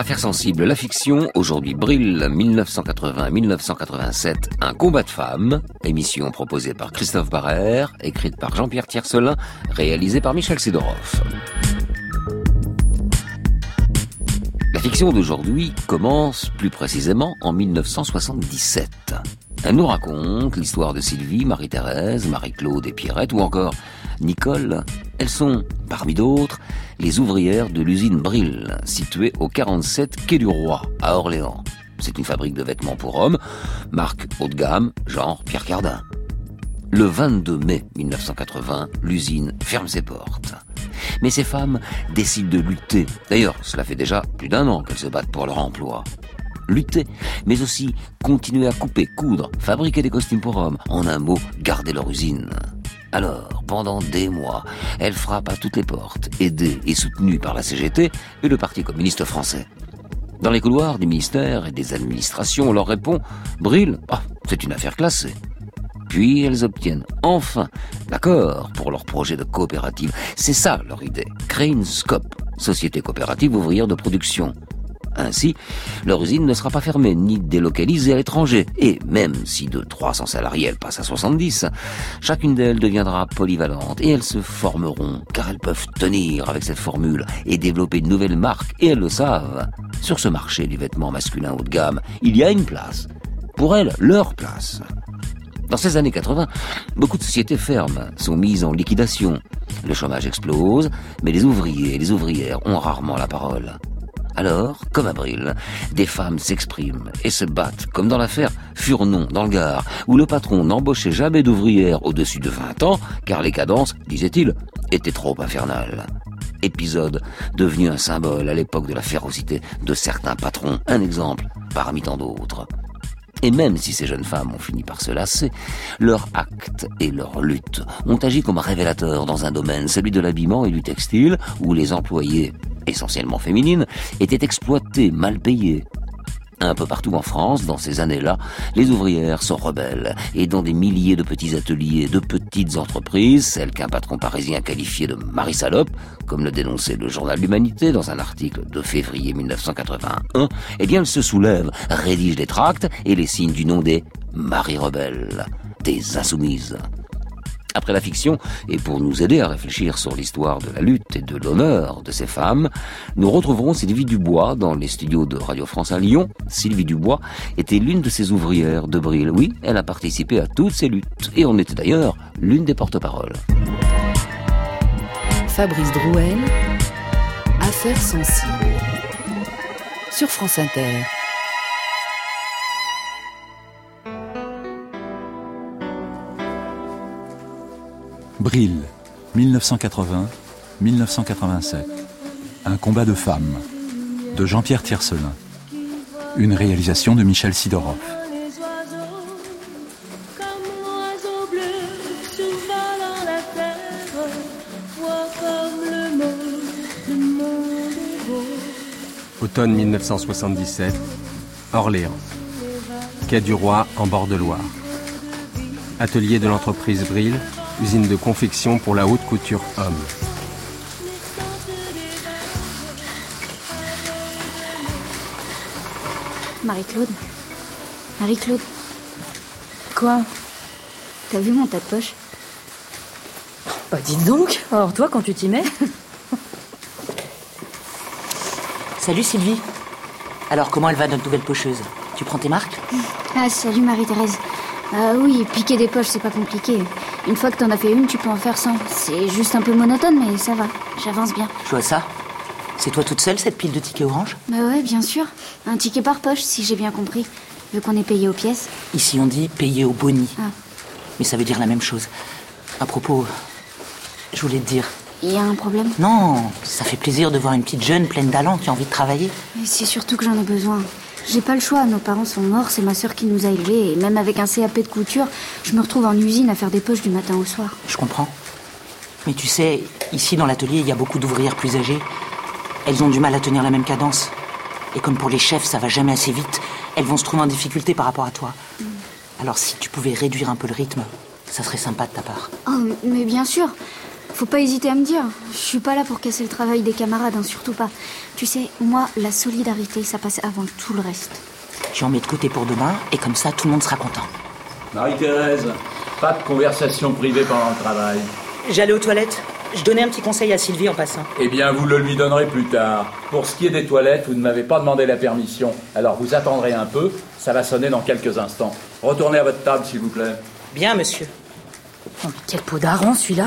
Affaire sensible, la fiction, aujourd'hui Brill, 1980-1987, un combat de femmes, émission proposée par Christophe Barrère, écrite par Jean-Pierre Tiercelin, réalisée par Michel Sidorov. La fiction d'aujourd'hui commence plus précisément en 1977. Elle nous raconte l'histoire de Sylvie, Marie-Thérèse, Marie-Claude et Pierrette, ou encore Nicole. Elles sont, parmi d'autres, les ouvrières de l'usine Brill, située au 47 Quai du Roi, à Orléans. C'est une fabrique de vêtements pour hommes, marque haut de gamme, genre Pierre Cardin. Le 22 mai 1980, l'usine ferme ses portes. Mais ces femmes décident de lutter. D'ailleurs, cela fait déjà plus d'un an qu'elles se battent pour leur emploi. Lutter, mais aussi continuer à couper, coudre, fabriquer des costumes pour hommes. En un mot, garder leur usine. Alors, pendant des mois, elles frappent à toutes les portes, aidées et soutenues par la CGT et le Parti communiste français. Dans les couloirs des ministères et des administrations, on leur répond Brill, ah, c'est une affaire classée. Puis elles obtiennent enfin l'accord pour leur projet de coopérative. C'est ça leur idée. Créer une Société coopérative ouvrière de production. Ainsi, leur usine ne sera pas fermée ni délocalisée à l'étranger. Et même si de 300 salariés elles passent à 70, chacune d'elles deviendra polyvalente et elles se formeront car elles peuvent tenir avec cette formule et développer une nouvelle marque et elles le savent. Sur ce marché du vêtement masculin haut de gamme, il y a une place. Pour elles, leur place. Dans ces années 80, beaucoup de sociétés ferment, sont mises en liquidation. Le chômage explose, mais les ouvriers et les ouvrières ont rarement la parole. Alors, comme à Brill, des femmes s'expriment et se battent, comme dans l'affaire Furnon, dans le Gard, où le patron n'embauchait jamais d'ouvrières au-dessus de 20 ans, car les cadences, disait-il, étaient trop infernales. Épisode devenu un symbole à l'époque de la férocité de certains patrons. Un exemple parmi tant d'autres. Et même si ces jeunes femmes ont fini par se lasser, leur acte et leur lutte ont agi comme révélateurs dans un domaine, celui de l'habillement et du textile, où les employés, essentiellement féminines, étaient exploités, mal payés, un peu partout en France, dans ces années-là, les ouvrières sont rebelles et dans des milliers de petits ateliers, de petites entreprises, celles qu'un patron parisien qualifiait de Marie Salope, comme le dénonçait le journal L'Humanité dans un article de février 1981, eh bien, elles se soulèvent, rédigent des tracts et les signent du nom des Marie Rebelles, des Insoumises. Après la fiction, et pour nous aider à réfléchir sur l'histoire de la lutte et de l'honneur de ces femmes, nous retrouverons Sylvie Dubois dans les studios de Radio France à Lyon. Sylvie Dubois était l'une de ces ouvrières de Brill. Oui, elle a participé à toutes ces luttes, et on était d'ailleurs l'une des porte-paroles. Fabrice Drouel, Affaires sensibles, sur France Inter. Brill, 1980-1987. Un combat de femmes. De Jean-Pierre Tiercelin. Une réalisation de Michel Sidorov. Automne 1977, Orléans. Quai du Roi en bord de Loire. Atelier de l'entreprise Brill, usine de confection pour la haute couture homme. Marie-Claude Marie-Claude Quoi? T'as vu mon tas de poche? Bah dites donc, alors toi quand tu t'y mets Salut Sylvie. Alors comment elle va notre nouvelle pocheuse? Tu prends tes marques? Ah, salut Marie-Thérèse. Ah oui, piquer des poches, c'est pas compliqué. Une fois que t'en as fait une, tu peux en faire 100. C'est juste un peu monotone, mais ça va. J'avance bien. Je vois ça. C'est toi toute seule cette pile de tickets orange? Bah ouais, bien sûr. Un ticket par poche, si j'ai bien compris. Vu qu'on est payé aux pièces. Ici on dit payer au boni. Ah. Mais ça veut dire la même chose. À propos, je voulais te dire. Il y a un problème? Non, ça fait plaisir de voir une petite jeune pleine d'allant qui a envie de travailler. Mais c'est surtout que j'en ai besoin. J'ai pas le choix, nos parents sont morts, c'est ma sœur qui nous a élevés, et même avec un CAP de couture, je me retrouve en usine à faire des poches du matin au soir. Je comprends. Mais tu sais, ici dans l'atelier, il y a beaucoup d'ouvrières plus âgées. Elles ont du mal à tenir la même cadence. Et comme pour les chefs, ça va jamais assez vite, elles vont se trouver en difficulté par rapport à toi. Alors si tu pouvais réduire un peu le rythme, ça serait sympa de ta part. Oh, mais bien sûr. Faut pas hésiter à me dire. Je suis pas là pour casser le travail des camarades, hein, surtout pas. Tu sais, moi, la solidarité, ça passe avant tout le reste. J'en mets de côté pour demain, et comme ça, tout le monde sera content. Marie-Thérèse, pas de conversation privée pendant le travail. J'allais aux toilettes. Je donnais un petit conseil à Sylvie en passant. Eh bien, vous le lui donnerez plus tard. Pour ce qui est des toilettes, vous ne m'avez pas demandé la permission. Alors vous attendrez un peu, ça va sonner dans quelques instants. Retournez à votre table, s'il vous plaît. Bien, monsieur. Oh, mais quel pot d'argent celui-là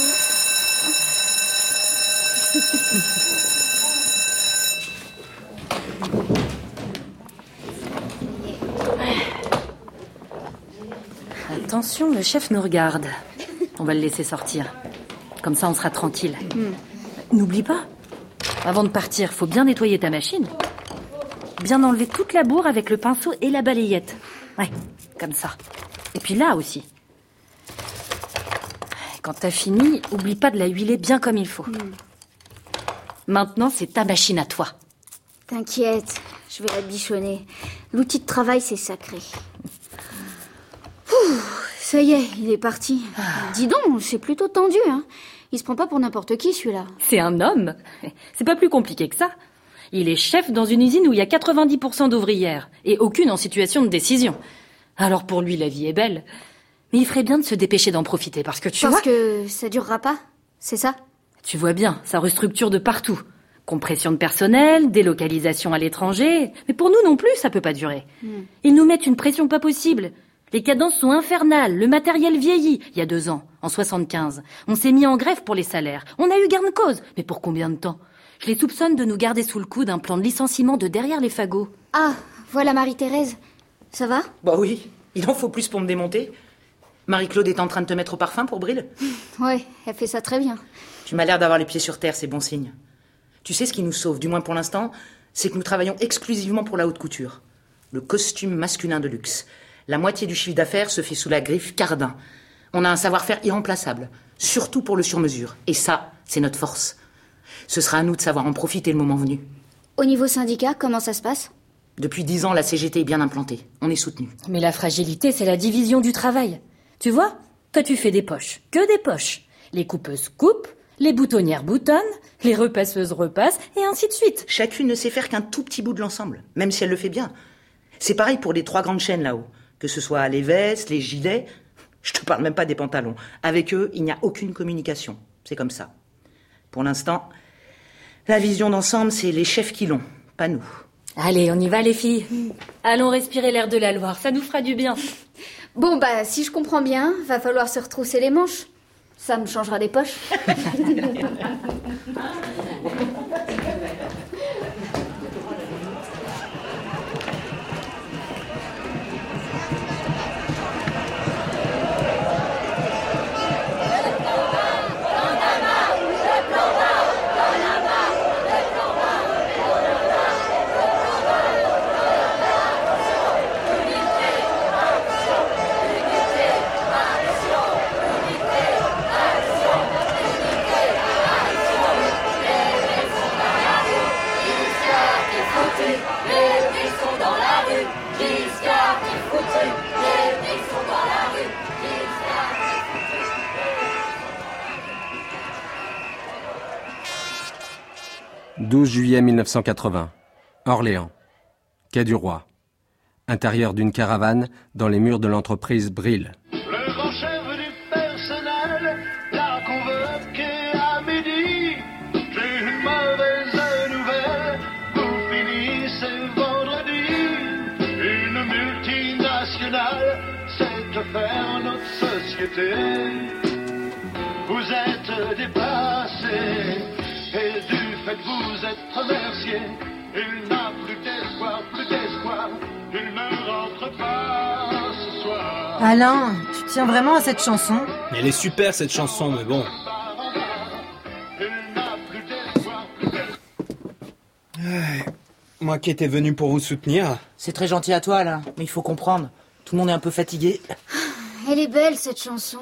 Attention, le chef nous regarde. On va le laisser sortir. Comme ça, on sera tranquille. N'oublie pas, avant de partir, faut bien nettoyer ta machine. Bien enlever toute la bourre avec le pinceau et la balayette. Ouais, comme ça. Et puis là aussi. Quand t'as fini, oublie pas de la huiler bien comme il faut. Maintenant, c'est ta machine à toi. T'inquiète, je vais la bichonner. L'outil de travail, c'est sacré. Ouh, ça y est, il est parti. Dis donc, c'est plutôt tendu, hein. Il se prend pas pour n'importe qui, celui-là. C'est un homme. C'est pas plus compliqué que ça. Il est chef dans une usine où il y a 90% d'ouvrières et aucune en situation de décision. Alors pour lui, la vie est belle. Mais il ferait bien de se dépêcher d'en profiter parce que tu Parce vois, que ça durera pas, c'est ça? Tu vois bien, ça restructure de partout. Compression de personnel, délocalisation à l'étranger. Mais pour nous non plus, ça peut pas durer. Ils nous mettent une pression pas possible. Les cadences sont infernales, le matériel vieillit. Il y a deux ans, en 75, on s'est mis en grève pour les salaires. On a eu gain de cause. Mais pour combien de temps? Je les soupçonne de nous garder sous le coup d'un plan de licenciement de derrière les fagots. Ah, voilà Marie-Thérèse. Ça va? Bah oui, il en faut plus pour me démonter. Marie-Claude est en train de te mettre au parfum pour Brille Ouais, elle fait ça très bien. Tu m'as l'air d'avoir les pieds sur terre, c'est bon signe. Tu sais ce qui nous sauve, du moins pour l'instant, c'est que nous travaillons exclusivement pour la haute couture. Le costume masculin de luxe. La moitié du chiffre d'affaires se fait sous la griffe Cardin. On a un savoir-faire irremplaçable, surtout pour le sur-mesure. Et ça, c'est notre force. Ce sera à nous de savoir en profiter le moment venu. Au niveau syndicat, comment ça se passe? Depuis dix ans, la CGT est bien implantée. On est soutenu. Mais la fragilité, c'est la division du travail. Tu vois Toi, tu fais des poches. Que des poches. Les coupeuses coupent, les boutonnières boutonnent, les repasseuses repassent, et ainsi de suite. Chacune ne sait faire qu'un tout petit bout de l'ensemble, même si elle le fait bien. C'est pareil pour les trois grandes chaînes là-haut. Que ce soit les vestes, les gilets, je te parle même pas des pantalons. Avec eux, il n'y a aucune communication. C'est comme ça. Pour l'instant, la vision d'ensemble, c'est les chefs qui l'ont, pas nous. Allez, on y va les filles. Allons respirer l'air de la Loire, ça nous fera du bien. Bon, bah, si je comprends bien, va falloir se retrousser les manches. Ça me changera des poches. « 12 juillet 1980. Orléans. Quai du Roi. Intérieur d'une caravane dans les murs de l'entreprise Brill. Et du fait que vous êtes remerciés, il n'a plus d'espoir, plus d'espoir. Il ne rentre pas ce soir. Alain, tu tiens vraiment à cette chanson? Elle est super cette chanson, mais bon. Moi qui étais venu pour vous soutenir. C'est très gentil à toi, là, mais il faut comprendre. Tout le monde est un peu fatigué. Elle est belle, cette chanson.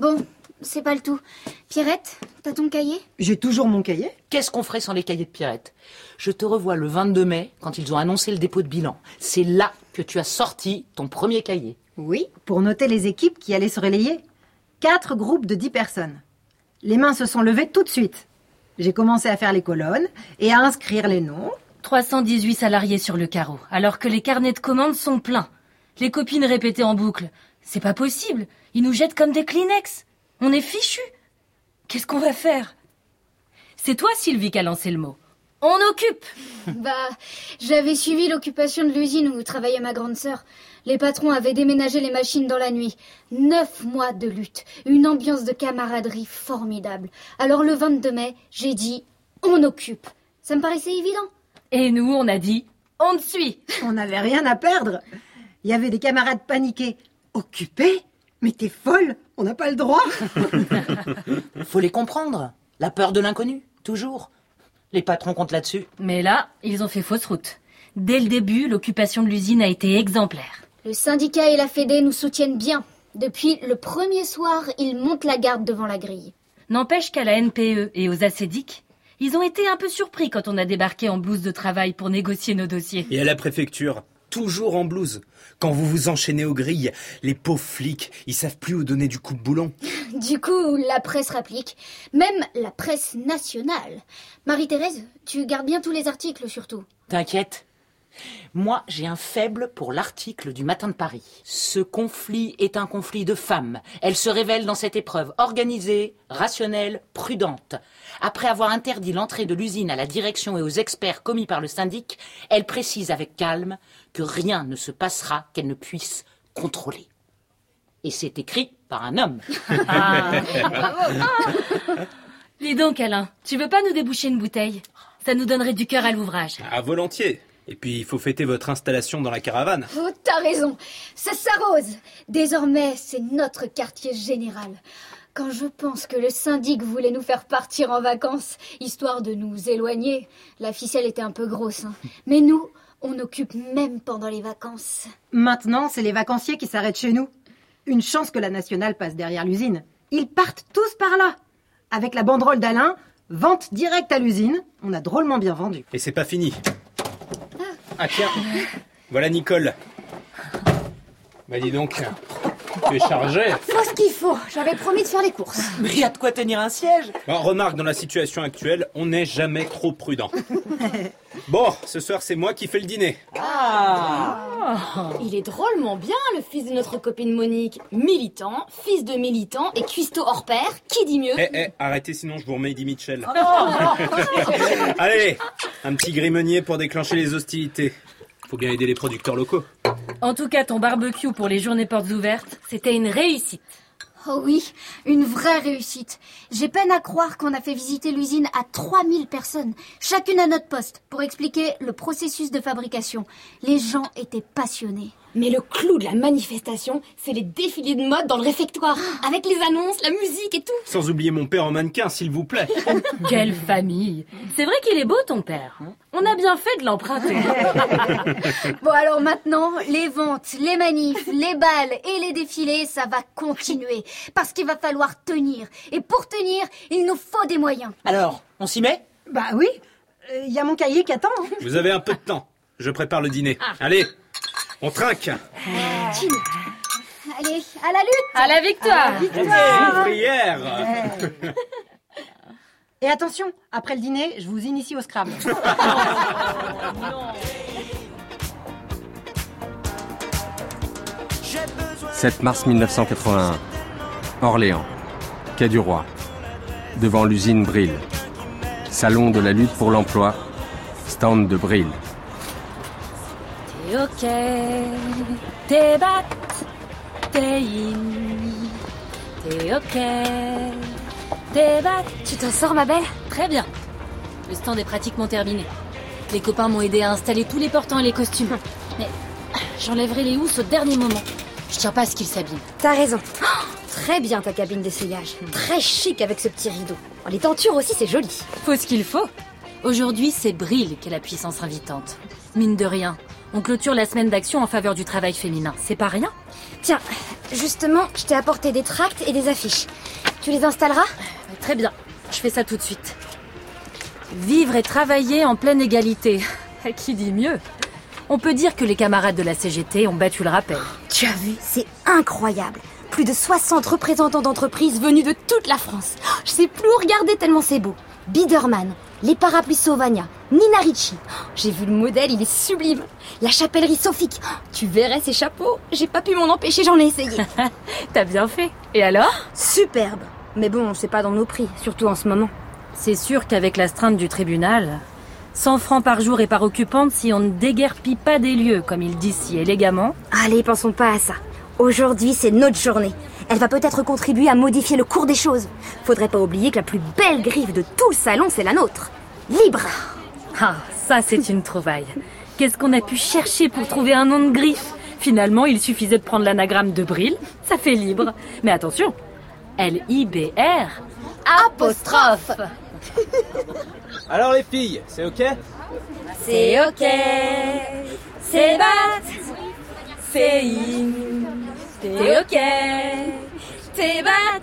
Bon, c'est pas le tout. Pierrette, t'as ton cahier? J'ai toujours mon cahier. Qu'est-ce qu'on ferait sans les cahiers de Pierrette? Je te revois le 22 mai, quand ils ont annoncé le dépôt de bilan. C'est là que tu as sorti ton premier cahier. Oui, pour noter les équipes qui allaient se relayer. Quatre groupes de dix personnes. Les mains se sont levées tout de suite. J'ai commencé à faire les colonnes et à inscrire les noms. 318 salariés sur le carreau, alors que les carnets de commandes sont pleins. Les copines répétaient en boucle. C'est pas possible. Ils nous jettent comme des Kleenex. On est fichus. Qu'est-ce qu'on va faire? C'est toi, Sylvie, qui a lancé le mot. On occupe Bah, j'avais suivi l'occupation de l'usine où travaillait ma grande sœur. Les patrons avaient déménagé les machines dans la nuit. Neuf mois de lutte. Une ambiance de camaraderie formidable. Alors le 22 mai, j'ai dit on occupe. Ça me paraissait évident. Et nous, on a dit on te suit. On n'avait rien à perdre. Il y avait des camarades paniqués. Occupés? Mais t'es folle On n'a pas le droit Faut les comprendre. La peur de l'inconnu, toujours. Les patrons comptent là-dessus. Mais là, ils ont fait fausse route. Dès le début, l'occupation de l'usine a été exemplaire. Le syndicat et la Fédé nous soutiennent bien. Depuis le premier soir, ils montent la garde devant la grille. N'empêche qu'à la NPE et aux acédiques, ils ont été un peu surpris quand on a débarqué en blouse de travail pour négocier nos dossiers. Et à la préfecture, toujours en blouse. Quand vous vous enchaînez aux grilles, les pauvres flics, ils savent plus où donner du coup de boulon. Du coup, la presse rapplique. Même la presse nationale. Marie-Thérèse, tu gardes bien tous les articles surtout. T'inquiète. Moi, j'ai un faible pour l'article du Matin de Paris. Ce conflit est un conflit de femmes. Elle se révèle dans cette épreuve organisée, rationnelle, prudente. Après avoir interdit l'entrée de l'usine à la direction et aux experts commis par le syndic, elle précise avec calme que rien ne se passera qu'elle ne puisse contrôler. Et c'est écrit par un homme. Ah, Dis donc, Alain, tu veux pas nous déboucher une bouteille? Ça nous donnerait du cœur à l'ouvrage. À volontiers. Et puis, il faut fêter votre installation dans la caravane. Oh, t'as raison. Ça s'arrose. Désormais, c'est notre quartier général. Quand je pense que le syndic voulait nous faire partir en vacances, histoire de nous éloigner, la ficelle était un peu grosse. hein. Mais nous, on occupe même pendant les vacances. Maintenant, c'est les vacanciers qui s'arrêtent chez nous. Une chance que la nationale passe derrière l'usine. Ils partent tous par là. Avec la banderole d'Alain, vente directe à l'usine. On a drôlement bien vendu. Et c'est pas fini. Ah tiens, voilà Nicole. Bah dis donc, tu es chargé. Faut ce qu'il faut. J'avais promis de faire les courses. Mais il y a de quoi tenir un siège. Bon, remarque, dans la situation actuelle, on n'est jamais trop prudent. Bon, ce soir, c'est moi qui fais le dîner. Il est drôlement bien, le fils de notre copine Monique. Militant, fils de militant et cuistot hors pair. Qui dit mieux Eh, eh, arrêtez, sinon je vous remets Eddie Mitchell. Allez, un petit grimenier pour déclencher les hostilités. Faut bien aider les producteurs locaux. En tout cas, ton barbecue pour les journées portes ouvertes, c'était une réussite. Oh oui, une vraie réussite. J'ai peine à croire qu'on a fait visiter l'usine à 3000 personnes, chacune à notre poste, pour expliquer le processus de fabrication. Les gens étaient passionnés. Mais le clou de la manifestation, c'est les défilés de mode dans le réfectoire. Avec les annonces, la musique et tout. Sans oublier mon père en mannequin, s'il vous plaît. Quelle famille C'est vrai qu'il est beau, ton père. hein On a bien fait de l'emprunter. Bon alors maintenant, les ventes, les manifs, les balles et les défilés, ça va continuer. Parce qu'il va falloir tenir. Et pour tenir, il nous faut des moyens. Alors, on s'y met? Bah oui, il y a mon cahier qui attend. hein. Vous avez un peu de temps. Je prépare le dîner. Allez, on trinque. Allez, à la lutte À la victoire Ouvrière. Et attention, après le dîner, je vous initie au Scrabble. 7 mars 1981. Orléans. Quai du Roi. Devant l'usine Brill. Salon de la lutte pour l'emploi. Stand de Brill. T'es ok, t'es bat, t'es in, t'es ok, t'es bat. Tu t'en sors, ma belle? Très bien. Le stand est pratiquement terminé. Les copains m'ont aidé à installer tous les portants et les costumes. Mais j'enlèverai les housses au dernier moment. Je tiens pas à ce qu'ils s'abîment. T'as raison. Oh, très bien ta cabine d'essayage. Très chic avec ce petit rideau. Oh, les tentures aussi, c'est joli. Faut ce qu'il faut. Aujourd'hui, c'est Bril qui est la puissance invitante. Mine de rien, on clôture la semaine d'action en faveur du travail féminin. C'est pas rien Tiens, justement, je t'ai apporté des tracts et des affiches. Tu les installeras? Très bien, je fais ça tout de suite. Vivre et travailler en pleine égalité. Qui dit mieux? On peut dire que les camarades de la CGT ont battu le rappel. Tu as vu, c'est incroyable. Plus de 60 représentants d'entreprises venus de toute la France. Je sais plus où regarder tellement c'est beau. Biederman, les parapluies Sauvagna, Nina Ricci. J'ai vu le modèle, il est sublime. La chapellerie sophique. Tu verrais ces chapeaux. J'ai pas pu m'en empêcher, j'en ai essayé. T'as bien fait. Et alors? Superbe. Mais bon, c'est pas dans nos prix, surtout en ce moment. C'est sûr qu'avec l'astreinte du tribunal, 100 francs par jour et par occupante si on ne déguerpit pas des lieux, comme ils disent si élégamment. Allez, pensons pas à ça. Aujourd'hui, c'est notre journée. Elle va peut-être contribuer à modifier le cours des choses. Faudrait pas oublier que la plus belle griffe de tout le salon, c'est la nôtre. Libre Ah, ça c'est une trouvaille. Qu'est-ce qu'on a pu chercher pour trouver un nom de griffe? Finalement, il suffisait de prendre l'anagramme de Bril, ça fait libre. Mais attention, L-I-B-R, apostrophe. Alors les filles, c'est ok? C'est ok, c'est bat, c'est in, t'es ok, t'es bat,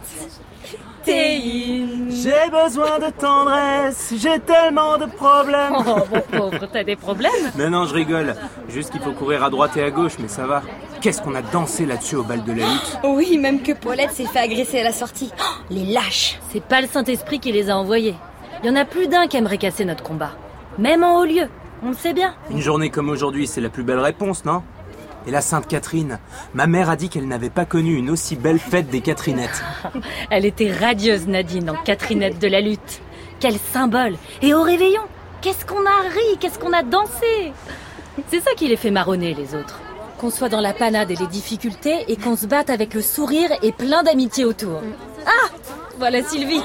J'ai besoin de tendresse, j'ai tellement de problèmes. Oh mon pauvre, t'as des problèmes? Mais non, je rigole. Juste qu'il faut courir à droite et à gauche, mais ça va. Qu'est-ce qu'on a dansé là-dessus au bal de la lutte? Oui, même que Paulette s'est fait agresser à la sortie. Oh, les lâches C'est pas le Saint-Esprit qui les a envoyés. Il y en a plus d'un qui aimerait casser notre combat. Même en haut lieu, on le sait bien. Une journée comme aujourd'hui, c'est la plus belle réponse, non? Et la Sainte Catherine Ma mère a dit qu'elle n'avait pas connu une aussi belle fête des Catherinettes. Elle était radieuse, Nadine, en Catherinette de la lutte. Quel symbole Et au réveillon, qu'est-ce qu'on a ri, qu'est-ce qu'on a dansé C'est ça qui les fait marronner, les autres. Qu'on soit dans la panade et les difficultés et qu'on se batte avec le sourire et plein d'amitié autour. Ah Voilà Sylvie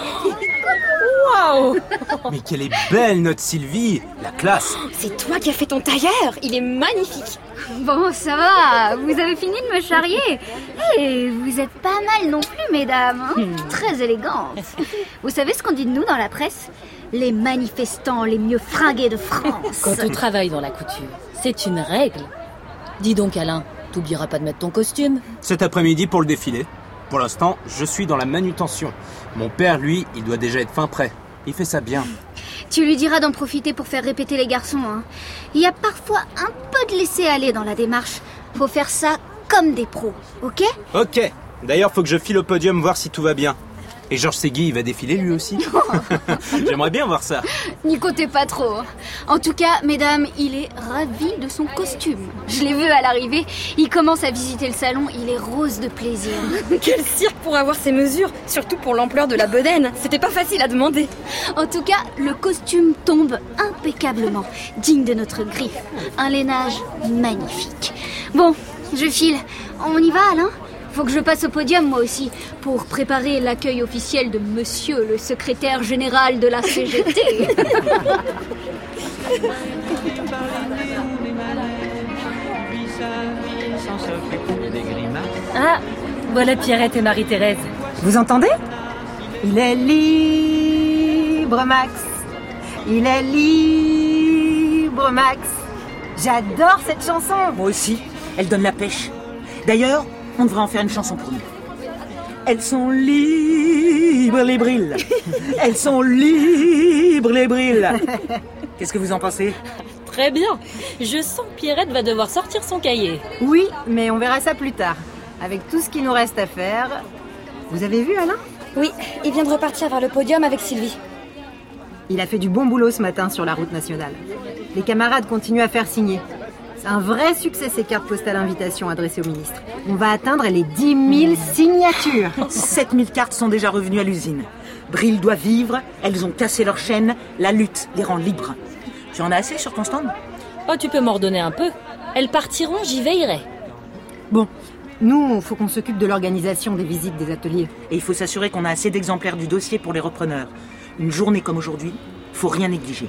Waouh Mais qu'elle est belle, notre Sylvie La classe C'est toi qui as fait ton tailleur Il est magnifique Bon, ça va, vous avez fini de me charrier. Et vous êtes pas mal non plus, mesdames. hein. Très élégantes. Vous savez ce qu'on dit de nous dans la presse? Les manifestants les mieux fringués de France. Quand on travaille dans la couture, c'est une règle. Dis donc Alain, t'oublieras pas de mettre ton costume Cet après-midi pour le défilé. Pour l'instant, je suis dans la manutention. Mon père, lui, il doit déjà être fin prêt. Il fait ça bien. Tu lui diras d'en profiter pour faire répéter les garçons. hein. Il y a parfois un peu de laisser aller dans la démarche. Faut faire ça comme des pros, ok? Ok. D'ailleurs, faut que je file au podium voir si tout va bien. Et Georges Segui, il va défiler lui aussi J'aimerais bien voir ça. N'y comptez pas trop. hein. En tout cas, mesdames, il est ravi de son costume. Je l'ai vu à l'arrivée. Il commence à visiter le salon. Il est rose de plaisir. Quel cirque pour avoir ces mesures Surtout pour l'ampleur de la bedaine C'était pas facile à demander En tout cas, le costume tombe impeccablement, digne de notre griffe. Un lainage magnifique. Bon, je file. On y va, Alain? Faut que je passe au podium, moi aussi, pour préparer l'accueil officiel de monsieur le secrétaire général de la CGT. Ah, voilà Pierrette et Marie-Thérèse. Vous entendez? Il est libre, Max. Il est libre, Max. J'adore cette chanson. Moi aussi, elle donne la pêche. D'ailleurs, on devrait en faire une chanson pour nous. Elles sont libres, les brilles. Elles sont libres, les brilles. Qu'est-ce que vous en pensez? Très bien. Je sens que Pierrette va devoir sortir son cahier. Oui, mais on verra ça plus tard. Avec tout ce qui nous reste à faire. Vous avez vu Alain? Oui, il vient de repartir vers le podium avec Sylvie. Il a fait du bon boulot ce matin sur la route nationale. Les camarades continuent à faire signer. Un vrai succès ces cartes postales invitation adressées au ministre. On va atteindre les 10 000 signatures. 7000 cartes sont déjà revenues à l'usine. Brill doit vivre, elles ont cassé leur chaîne, la lutte les rend libres. Tu en as assez sur ton stand? Oh, tu peux m'ordonner un peu. Elles partiront, j'y veillerai. Bon, nous, faut qu'on s'occupe de l'organisation des visites des ateliers. Et il faut s'assurer qu'on a assez d'exemplaires du dossier pour les repreneurs. Une journée comme aujourd'hui, faut rien négliger.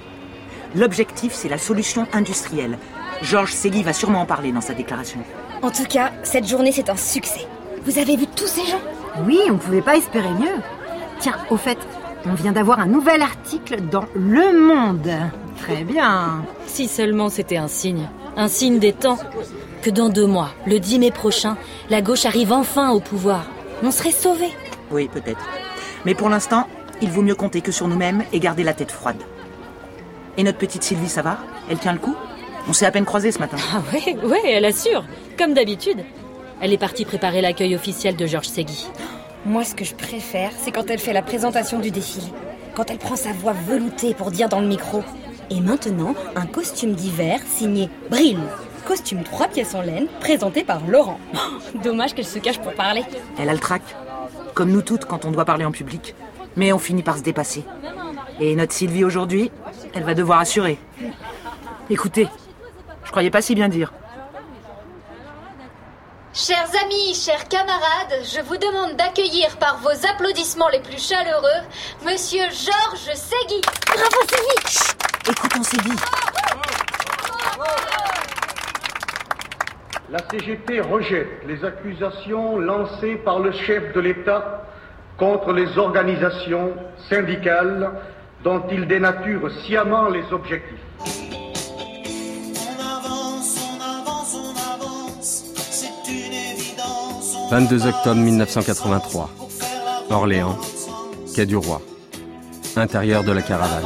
L'objectif, c'est la solution industrielle. Georges Segui va sûrement en parler dans sa déclaration. En tout cas, cette journée, c'est un succès. Vous avez vu tous ces gens? Oui, on pouvait pas espérer mieux. Tiens, au fait, On vient d'avoir un nouvel article dans Le Monde. Très bien. Si seulement c'était un signe, un signe des temps. Que dans deux mois, le 10 mai prochain, la gauche arrive enfin au pouvoir. On serait sauvés. Oui, peut-être. Mais pour l'instant, il vaut mieux compter que sur nous-mêmes et garder la tête froide. Et notre petite Sylvie, ça va? Elle tient le coup? On s'est à peine croisés ce matin. Ah ouais, ouais, elle assure. Comme d'habitude. Elle est partie préparer l'accueil officiel de Georges Segui. Moi, ce que je préfère, c'est quand elle fait la présentation du défilé. Quand elle prend sa voix veloutée pour dire dans le micro. Et maintenant, un costume d'hiver signé Brille. Costume trois pièces en laine, présenté par Laurent. Oh, dommage qu'elle se cache pour parler. Elle a le trac. Comme nous toutes quand on doit parler en public. Mais on finit par se dépasser. Et notre Sylvie aujourd'hui, elle va devoir assurer. Écoutez, je croyais pas si bien dire. Chers amis, chers camarades, je vous demande d'accueillir par vos applaudissements les plus chaleureux Monsieur Georges Segui. Bravo Sylvie Écoutons Sylvie. La CGT rejette les accusations lancées par le chef de l'État contre les organisations syndicales dont il dénature sciemment les objectifs. 22 octobre 1983. Orléans, quai du Roi. Intérieur de la caravane.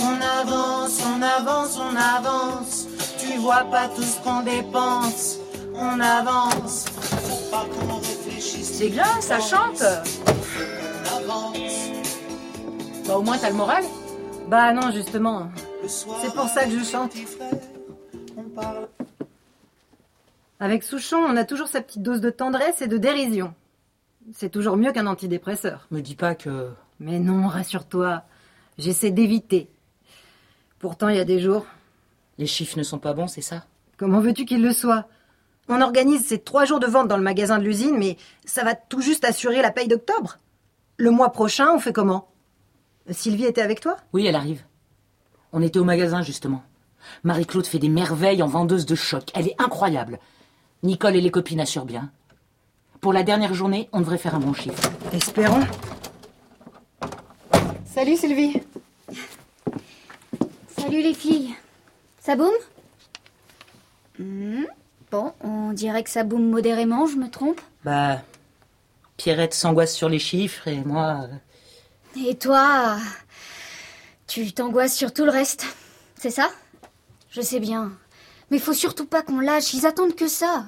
On avance, on avance, on avance. Tu vois pas tout ce qu'on dépense. On avance. Faut pas qu'on réfléchisse. C'est bien, ça chante. Bah au moins t'as le moral. Bah non, justement. C'est pour ça que je chante. Avec Souchon, on a toujours sa petite dose de tendresse et de dérision. C'est toujours mieux qu'un antidépresseur. Me dis pas que. Mais non, rassure-toi. J'essaie d'éviter. Pourtant, il y a des jours. Les chiffres ne sont pas bons, c'est ça? Comment veux-tu qu'ils le soient On organise ces trois jours de vente dans le magasin de l'usine, mais ça va tout juste assurer la paye d'octobre. Le mois prochain, on fait comment? Sylvie était avec toi? Oui, elle arrive. On était au magasin, justement. Marie-Claude fait des merveilles en vendeuse de choc. Elle est incroyable. Nicole et les copines assurent bien. Pour la dernière journée, on devrait faire un bon chiffre. Espérons. Salut Sylvie. Salut les filles. Ça boum? Hmm, Bon, on dirait que ça boum modérément, je me trompe? Bah. Pierrette s'angoisse sur les chiffres et moi. euh, Et toi, tu t'angoisses sur tout le reste, c'est ça? Je sais bien. Mais faut surtout pas qu'on lâche, ils attendent que ça.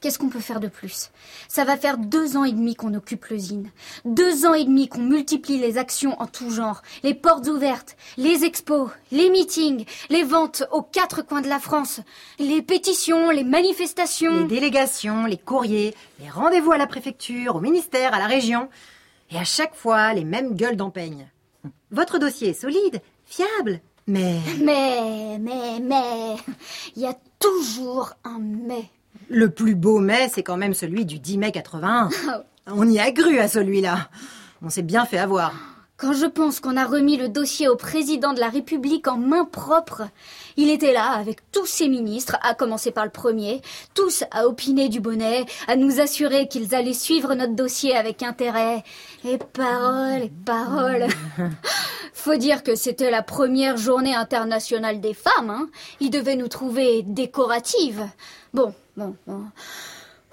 Qu'est-ce qu'on peut faire de plus? Ça va faire deux ans et demi qu'on occupe l'usine. Deux ans et demi qu'on multiplie les actions en tout genre. Les portes ouvertes, les expos, les meetings, les ventes aux quatre coins de la France, les pétitions, les manifestations. Les délégations, les courriers, les rendez-vous à la préfecture, au ministère, à la région. Et à chaque fois, les mêmes gueules d'empeigne. Votre dossier est solide, fiable, mais... Mais, mais, mais, il y a toujours un mais. Le plus beau mai, c'est quand même celui du 10 mai 81. On y a cru à celui-là. On s'est bien fait avoir. Quand je pense qu'on a remis le dossier au président de la République en main propre, il était là avec tous ses ministres, à commencer par le premier, tous à opiner du bonnet, à nous assurer qu'ils allaient suivre notre dossier avec intérêt. Et paroles, et paroles. Faut dire que c'était la première journée internationale des femmes, hein. Ils devaient nous trouver décoratives. Bon, bon, bon.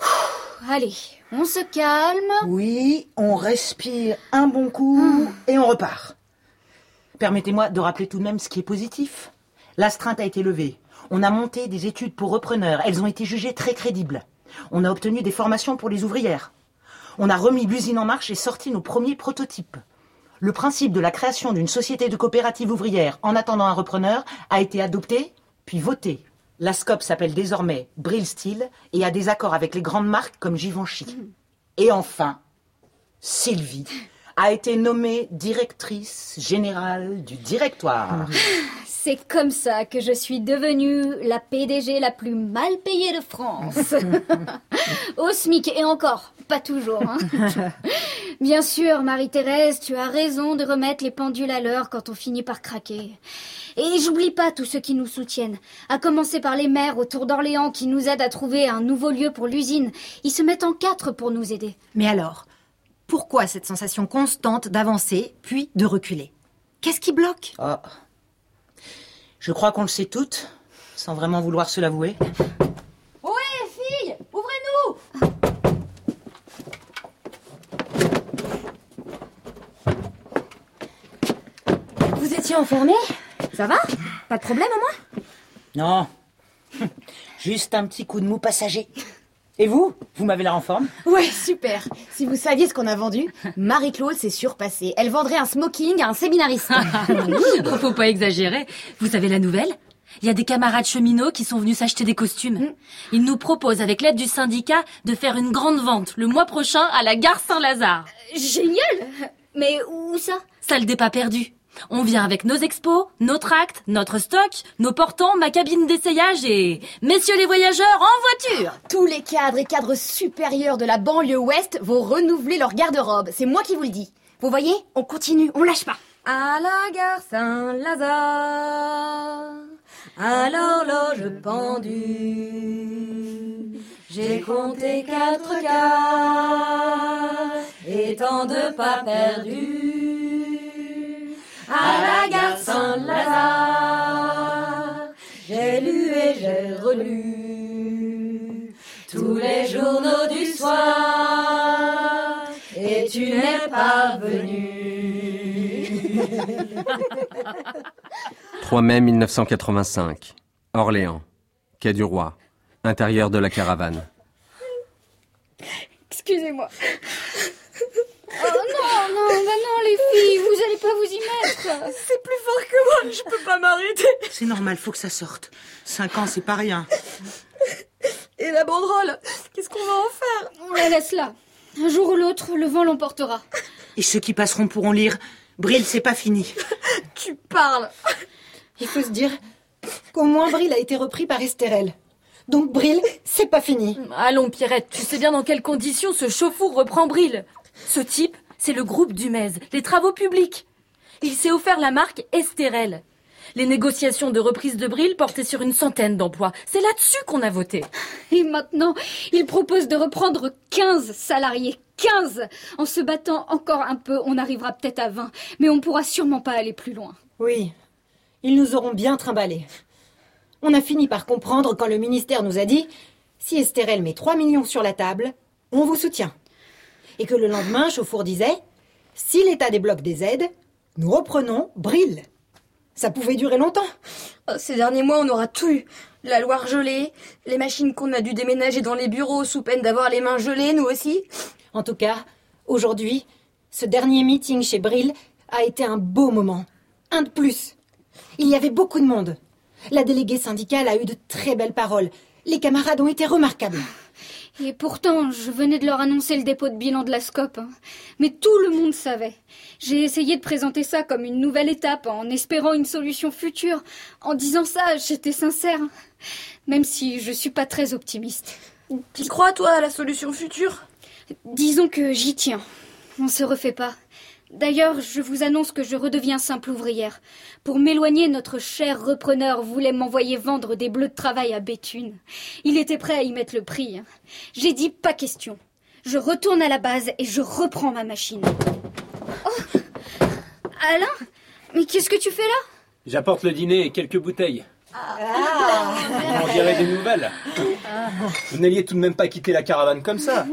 Ouh, Allez, on se calme. Oui, on respire un bon coup et on repart. Permettez-moi de rappeler tout de même ce qui est positif. L'astreinte a été levée. On a monté des études pour repreneurs. Elles ont été jugées très crédibles. On a obtenu des formations pour les ouvrières. On a remis l'usine en marche et sorti nos premiers prototypes. Le principe de la création d'une société de coopérative ouvrière en attendant un repreneur a été adopté, puis voté. La SCOP s'appelle désormais Brill Steel et a des accords avec les grandes marques comme Givenchy. Et enfin, Sylvie a été nommée directrice générale du directoire. C'est comme ça que je suis devenue la PDG la plus mal payée de France. Au SMIC et encore, pas toujours. hein. Bien sûr, Marie-Thérèse, tu as raison de remettre les pendules à l'heure quand on finit par craquer. Et j'oublie pas tous ceux qui nous soutiennent, à commencer par les maires autour d'Orléans qui nous aident à trouver un nouveau lieu pour l'usine. Ils se mettent en quatre pour nous aider. Mais alors, Pourquoi cette sensation constante d'avancer, puis de reculer? Qu'est-ce qui bloque? Ah. Je crois qu'on le sait toutes, sans vraiment vouloir se l'avouer. Ouais, filles Ouvrez-nous Vous étiez enfermés Ça va? Pas de problème au moins? Non. Juste un petit coup de mou passager. Et vous Vous m'avez l'air en forme Ouais, super. Si vous saviez ce qu'on a vendu, Marie-Claude s'est surpassée. Elle vendrait un smoking à un séminariste. Faut pas exagérer. Vous savez la nouvelle? Il y a des camarades cheminots qui sont venus s'acheter des costumes. Ils nous proposent, avec l'aide du syndicat, de faire une grande vente le mois prochain à la gare Saint-Lazare. Génial Mais où ça? Salle des pas perdus. On vient avec nos expos, nos tracts, notre stock, nos portants, ma cabine d'essayage et... Messieurs les voyageurs, en voiture Tous les cadres et cadres supérieurs de la banlieue ouest vont renouveler leur garde-robe. C'est moi qui vous le dis. Vous voyez On continue, on lâche pas. À la gare Saint-Lazare, à l'horloge pendue, j'ai compté quatre quarts et tant de pas perdus. À la gare Saint-Lazare, j'ai lu et j'ai relu tous les journaux du soir et tu n'es pas venu. 3 mai 1985. Orléans. Quai du Roi. Intérieur de la caravane. Excusez-moi. Oh non, non, bah non, les filles, vous allez pas vous y mettre. C'est plus fort que moi, je peux pas m'arrêter. C'est normal, faut que ça sorte. Cinq ans, c'est pas rien. Et la banderole, qu'est-ce qu'on va en faire? On la laisse là. Un jour ou l'autre, le vent l'emportera. Et ceux qui passeront pourront lire. Brille, c'est pas fini. Tu parles. Il faut se dire qu'au moins Bril a été repris par Estérel. Donc Bril, c'est pas fini. Allons, Pierrette, tu sais bien dans quelles conditions ce chauffour reprend Bril. Ce type, c'est le groupe Dumez, les travaux publics. Il s'est offert la marque Estérel. Les négociations de reprise de Bril portaient sur une centaine d'emplois. C'est là-dessus qu'on a voté. Et maintenant, il propose de reprendre 15 salariés. 15 En se battant encore un peu, on arrivera peut-être à 20, mais on pourra sûrement pas aller plus loin. Oui, ils nous auront bien trimballés. On a fini par comprendre quand le ministère nous a dit si Estérel met 3 millions sur la table, on vous soutient. Et que le lendemain, Chauffour disait si l'État débloque des aides, nous reprenons Bril. Ça pouvait durer longtemps. Oh, Ces derniers mois, on aura tout eu. La Loire gelée, les machines qu'on a dû déménager dans les bureaux sous peine d'avoir les mains gelées, nous aussi. En tout cas, aujourd'hui, ce dernier meeting chez Bril a été un beau moment. Un de plus. Il y avait beaucoup de monde. La déléguée syndicale a eu de très belles paroles. Les camarades ont été remarquables. Et pourtant, je venais de leur annoncer le dépôt de bilan de la SCOP. hein. Mais tout le monde savait. J'ai essayé de présenter ça comme une nouvelle étape, en espérant une solution future. En disant ça, j'étais sincère. Même si je suis pas très optimiste. Tu crois, toi, à la solution future? Disons que j'y tiens. On se refait pas. D'ailleurs, je vous annonce que je redeviens simple ouvrière. Pour m'éloigner, notre cher repreneur voulait m'envoyer vendre des bleus de travail à Béthune. Il était prêt à y mettre le prix. J'ai dit pas question. Je retourne à la base et je reprends ma machine. Oh Alain Mais qu'est-ce que tu fais là? J'apporte le dîner et quelques bouteilles. On dirait des nouvelles. Vous n'alliez tout de même pas quitter la caravane comme ça.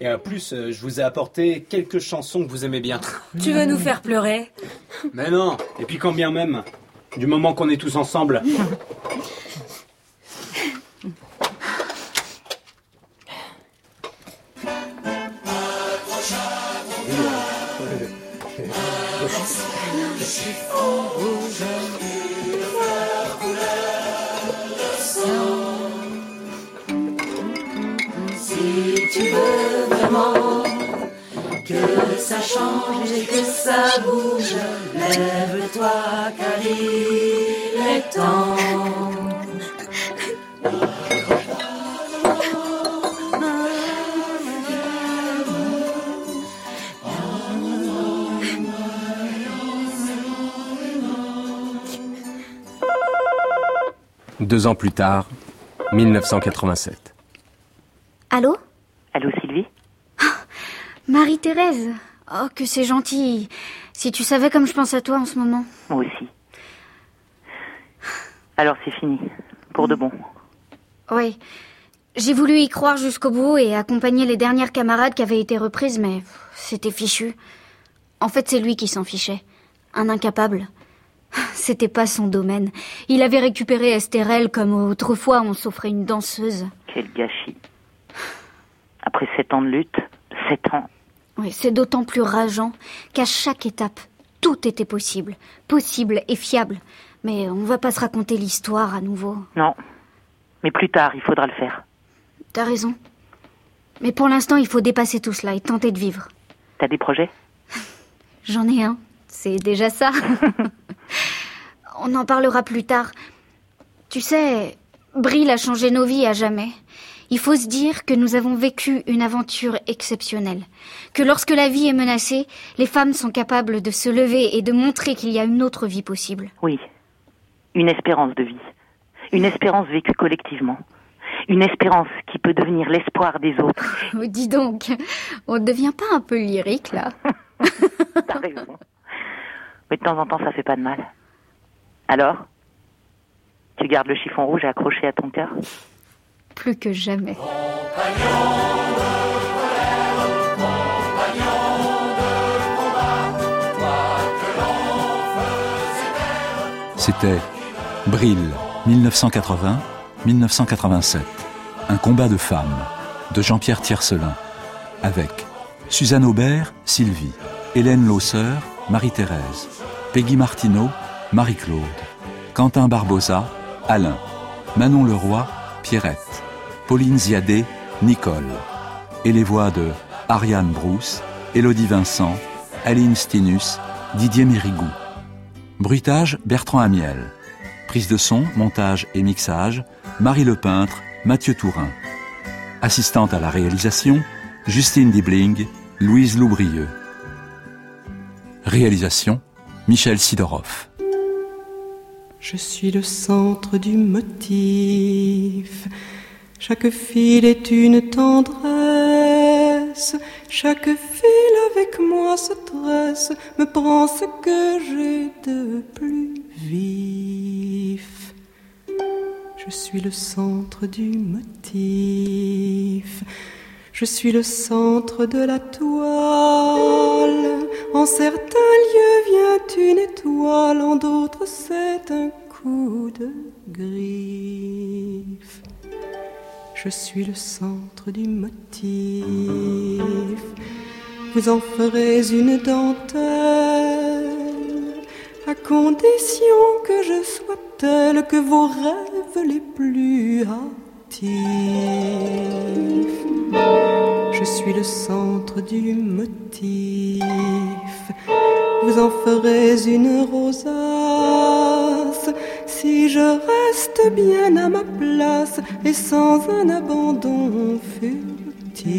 Et en plus, euh, je vous ai apporté quelques chansons que vous aimez bien. Tu veux nous faire pleurer? Mais non, et puis quand bien même, du moment qu'on est tous ensemble. Tu veux vraiment que ça change et que ça bouge, lève-toi car il est temps. Deux ans plus tard, 1987. Allô? Allô Sylvie Marie-Thérèse. Oh, que c'est gentil. Si tu savais comme je pense à toi en ce moment. Moi aussi. Alors c'est fini. Pour de bon. Oui. J'ai voulu y croire jusqu'au bout et accompagner les dernières camarades qui avaient été reprises, mais c'était fichu. En fait, c'est lui qui s'en fichait. Un incapable. C'était pas son domaine. Il avait récupéré Estérelle comme autrefois on s'offrait une danseuse. Quel gâchis. Après sept ans de lutte, sept ans. Oui, c'est d'autant plus rageant qu'à chaque étape, tout était possible. Possible et fiable. Mais on va pas se raconter l'histoire à nouveau. Non. Mais plus tard, il faudra le faire. T'as raison. Mais pour l'instant, il faut dépasser tout cela et tenter de vivre. T'as des projets? J'en ai un. C'est déjà ça. On en parlera plus tard. Tu sais, Bril a changé nos vies à jamais. Il faut se dire que nous avons vécu une aventure exceptionnelle. Que lorsque la vie est menacée, les femmes sont capables de se lever et de montrer qu'il y a une autre vie possible. Oui. Une espérance de vie. Une espérance vécue collectivement. Une espérance qui peut devenir l'espoir des autres. Oh, dis donc, on ne devient pas un peu lyrique là T'as raison. Mais de temps en temps, ça fait pas de mal. Alors Tu gardes le chiffon rouge accroché à ton cœur? Plus que jamais. C'était Brill, 1980-1987. Un combat de femmes, de Jean-Pierre Tiercelin, avec Suzanne Aubert, Sylvie, Hélène Lausseur, Marie-Thérèse, Peggy Martineau, Marie-Claude, Quentin Barbosa, Alain, Manon Leroy, Pierrette, Pauline Ziadé, Nicole, et les voix de Ariane Brousse, Élodie Vincent, Aline Stinus, Didier Mérigou. Bruitage, Bertrand Amiel. Prise de son, montage et mixage, Marie Lepeintre, Mathieu Tourin. Assistante à la réalisation, Justine Dibling, Louise Loubrieux. Réalisation, Michel Sidorov. Je suis le centre du motif. Chaque fil est une tendresse. Chaque fil avec moi se tresse, me prend ce que j'ai de plus vif. Je suis le centre du motif. Je suis le centre de la toile. En certains lieux vient une étoile, en d'autres c'est un coup de griffe. Je suis le centre du motif. Vous en ferez une dentelle, à condition que je sois telle que vos rêves les plus Je suis le centre du motif. Vous en ferez une rosace si je reste bien à ma place et sans un abandon furtif.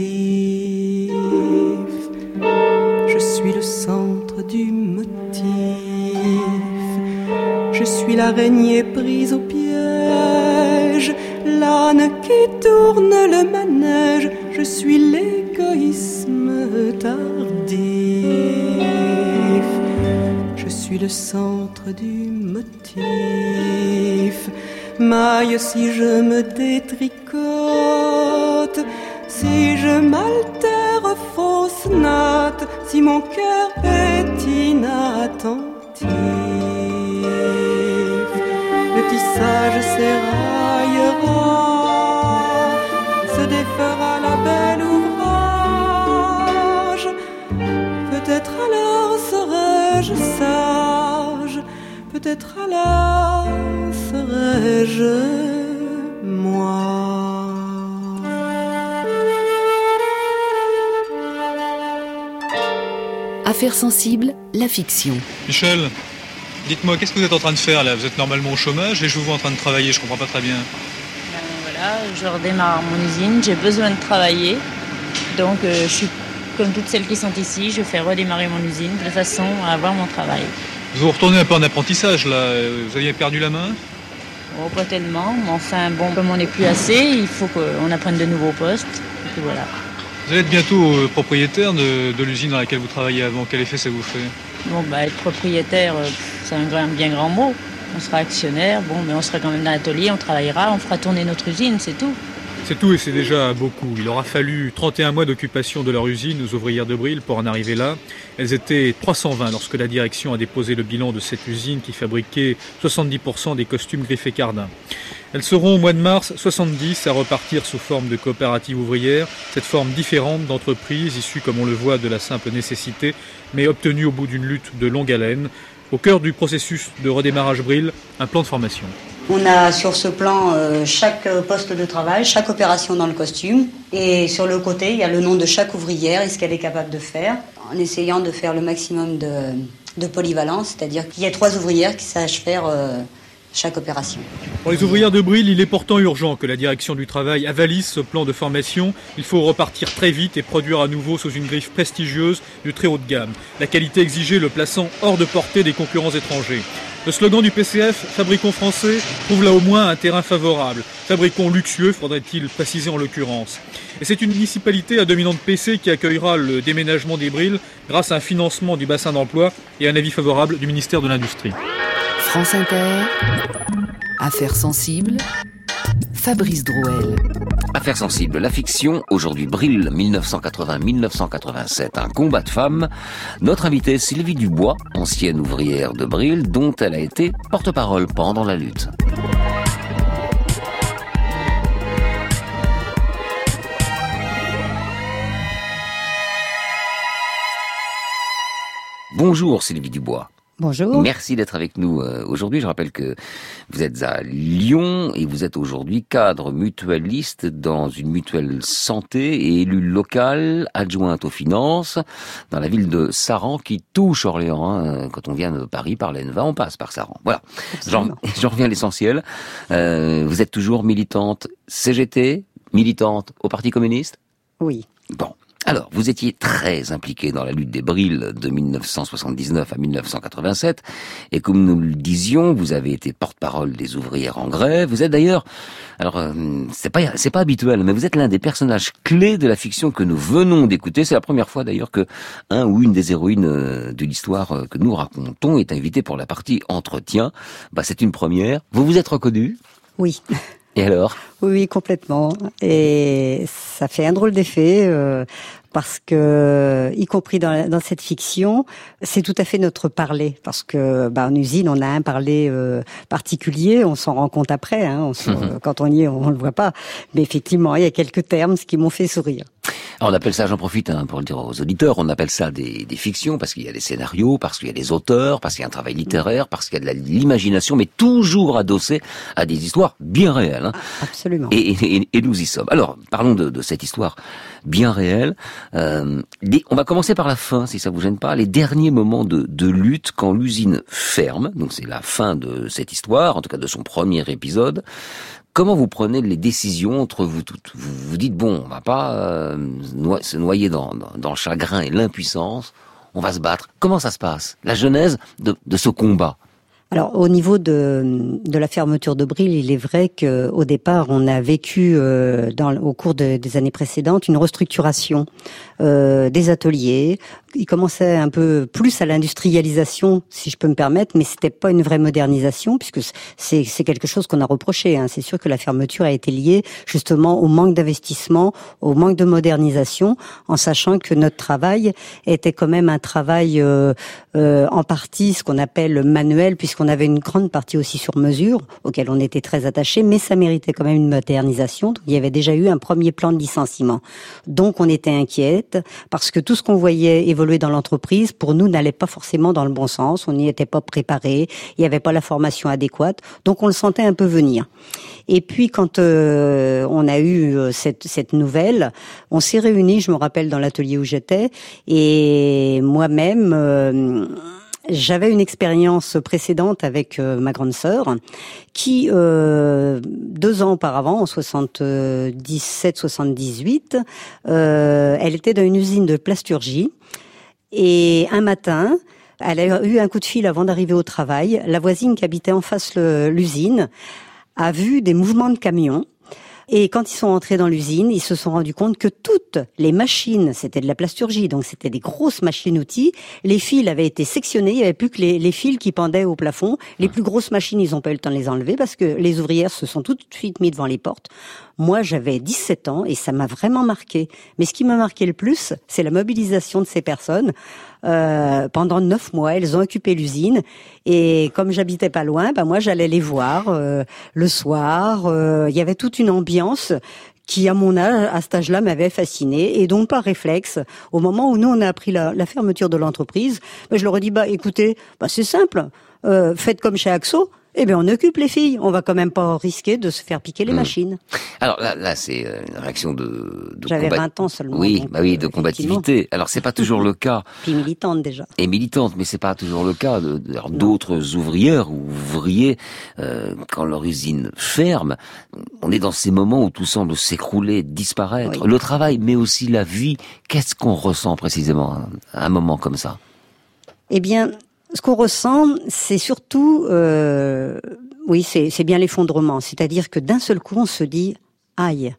Je suis le centre du motif. Je suis l'araignée prise au piège, l'âne qui tourne le manège. Je suis l'égoïsme tardif. Je suis le centre du motif. Maille si je me détricote, si je m'altère fausse note, si mon cœur est inattentif. Tissage s'éraillera, se défera la belle ouvrage. Peut-être alors serai-je sage, peut-être alors serai-je moi. Affaires sensibles, la fiction. Michel, dites-moi, qu'est-ce que vous êtes en train de faire là? Vous êtes normalement au chômage et je vous vois en train de travailler, je comprends pas très bien. Voilà, je redémarre mon usine, j'ai besoin de travailler. Donc euh, je suis comme toutes celles qui sont ici, je fais redémarrer mon usine de façon à avoir mon travail. Vous vous retournez un peu en apprentissage là, vous aviez perdu la main? Oh, pas tellement, mais enfin bon, comme on n'est plus assez, il faut qu'on apprenne de nouveaux postes. Et puis voilà. Vous Vous allez être bientôt euh, propriétaire de, de l'usine dans laquelle vous travaillez avant. Quel effet ça vous fait? Bon, bah, être propriétaire, euh, c'est un bien grand mot. On sera actionnaire, bon, mais on sera quand même dans l'atelier, on travaillera, on fera tourner notre usine, c'est tout. C'est tout et c'est déjà beaucoup. Il aura fallu 31 mois d'occupation de leur usine aux ouvrières de Bril pour en arriver là. Elles étaient 320 lorsque la direction a déposé le bilan de cette usine qui fabriquait 70% des costumes Griffet Cardin. Elles seront au mois de mars 70 à repartir sous forme de coopérative ouvrière, cette forme différente d'entreprise issue comme on le voit de la simple nécessité, mais obtenue au bout d'une lutte de longue haleine. Au cœur du processus de redémarrage Bril, un plan de formation. On a sur ce plan euh, chaque poste de travail, chaque opération dans le costume. Et sur le côté, il y a le nom de chaque ouvrière et ce qu'elle est capable de faire, en essayant de faire le maximum de, de polyvalence, c'est-à-dire qu'il y a trois ouvrières qui sachent faire euh, chaque opération. Pour les ouvrières de Bril, il est pourtant urgent que la direction du travail avalise ce plan de formation. Il faut repartir très vite et produire à nouveau sous une griffe prestigieuse du très haut de gamme. La qualité exigée le plaçant hors de portée des concurrents étrangers. Le slogan du PCF, Fabricons français, trouve là au moins un terrain favorable. Fabricons luxueux, faudrait-il préciser en l'occurrence. Et c'est une municipalité à dominante PC qui accueillera le déménagement des Brils grâce à un financement du bassin d'emploi et un avis favorable du ministère de l'Industrie. France Inter, Affaires sensibles, Fabrice Drouel. Affaire sensible, la fiction, aujourd'hui Brille 1980-1987, un combat de femmes. Notre invitée Sylvie Dubois, ancienne ouvrière de Brille, dont elle a été porte-parole pendant la lutte. Bonjour Sylvie Dubois. Bonjour. Merci d'être avec nous euh, aujourd'hui. Je rappelle que vous êtes à Lyon et vous êtes aujourd'hui cadre mutualiste dans une mutuelle santé et élue locale adjointe aux finances dans la ville de Saran qui touche Orléans. hein. Quand on vient de Paris par l'Enva, on passe par Saran. Voilà. J'en j'en reviens à l'essentiel. Euh, vous êtes toujours militante CGT, militante au Parti communiste? Oui. Bon. Alors, vous étiez très impliqué dans la lutte des Brilles de 1979 à 1987, et comme nous le disions, vous avez été porte-parole des ouvrières en grève. Vous êtes d'ailleurs, alors euh, c'est pas pas habituel, mais vous êtes l'un des personnages clés de la fiction que nous venons d'écouter. C'est la première fois d'ailleurs que un ou une des héroïnes euh, de l'histoire euh, que nous racontons est invité pour la partie entretien. Bah, c'est une première. Vous vous êtes reconnu Oui. Et alors? Oui, complètement. Et ça fait un drôle d'effet. euh, parce que, y compris dans, la- dans cette fiction, c'est tout à fait notre parler. Parce que, bah, en usine, on a un parler euh, particulier. On s'en rend compte après. Hein, on Mhm. Quand on y est, on, le voit pas. Mais effectivement, il y a quelques termes qui m'ont fait sourire. Alors, on appelle ça, j'en profite hein, pour le dire aux auditeurs, on appelle ça des, des fictions parce qu'il y a des scénarios, parce qu'il y a des auteurs, parce qu'il y a un travail littéraire, parce qu'il y a de l'imagination, mais toujours adossé à des histoires bien réelles. hein. Absolument. Et, et- et nous y sommes. Alors, parlons de, de cette histoire bien réelle. Euh, on va commencer par la fin, si ça vous gêne pas. Les derniers moments de, de lutte quand l'usine ferme. Donc c'est la fin de cette histoire, en tout cas de son premier épisode. Comment vous prenez les décisions entre vous toutes Vous vous dites bon, on va pas euh, se noyer dans, le chagrin et l'impuissance. On va se battre. Comment ça se passe La genèse de, ce combat? Alors au niveau de, la fermeture de Bril, il est vrai qu'au départ, on a vécu euh, au cours de- des années précédentes une restructuration euh, des ateliers. Il commençait un peu plus à l'industrialisation, si je peux me permettre, mais c'était pas une vraie modernisation puisque c'est quelque chose qu'on a reproché. hein. C'est sûr que la fermeture a été liée justement au manque d'investissement, au manque de modernisation, en sachant que notre travail était quand même un travail euh, euh, en partie ce qu'on appelle manuel, puisqu'on avait une grande partie aussi sur mesure, auquel on était très attaché, mais ça méritait quand même une modernisation. Donc, il y avait déjà eu un premier plan de licenciement. Donc on était inquiète, parce que tout ce qu'on voyait évoluer dans l'entreprise, pour nous, n'allait pas forcément dans le bon sens. On n'y était pas préparé, il n'y avait pas la formation adéquate, donc on le sentait un peu venir. Et puis quand euh, on a eu euh, cette, cette nouvelle, on s'est réunis, je me rappelle dans l'atelier où j'étais, et moi-même, euh, j'avais une expérience précédente avec euh, ma grande sœur, qui euh, deux ans auparavant, en 77-78, euh, elle était dans une usine de plasturgie, et un matin, elle a eu un coup de fil avant d'arriver au travail. La voisine qui habitait en face de l'usine a vu des mouvements de camions. Et quand ils sont entrés dans l'usine, ils se sont rendus compte que toutes les machines, c'était de la plasturgie, donc c'était des grosses machines-outils, les fils avaient été sectionnés, il n'y avait plus que les, les fils qui pendaient au plafond. Les plus grosses machines, ils n'ont pas eu le temps de les enlever parce que les ouvrières se sont tout de suite mis devant les portes. Moi, j'avais 17 ans et ça m'a vraiment marqué. Mais ce qui m'a marqué le plus, c'est la mobilisation de ces personnes. Euh, pendant neuf mois, elles ont occupé l'usine et comme j'habitais pas loin, bah moi j'allais les voir euh, le soir. Euh, Il y avait toute une ambiance qui, à mon âge, à cet âge-là, m'avait fasciné. Et donc, par réflexe, au moment où nous, on a appris la, fermeture de l'entreprise, bah, je leur ai dit, bah, écoutez, bah, c'est simple, euh, faites comme chez Axo, eh bien, on occupe les filles. On va quand même pas risquer de se faire piquer les Hmm. machines. Alors là, là c'est euh, une réaction de, de J'avais combat- 20 ans seulement, Oui, donc, bah oui, de euh, combativité. Alors c'est pas toujours le cas. Puis militante déjà. et militante, mais c'est pas toujours le cas d'autres ouvrières ou ouvriers euh, quand leur usine ferme. On est dans ces moments où tout semble s'écrouler, disparaître. Oui. Le travail, mais aussi la vie. Qu'est-ce qu'on ressent précisément à un moment comme ça? Eh bien, ce qu'on ressent, c'est surtout, euh, oui, c'est bien l'effondrement. C'est-à-dire que d'un seul coup, on se dit, aïe,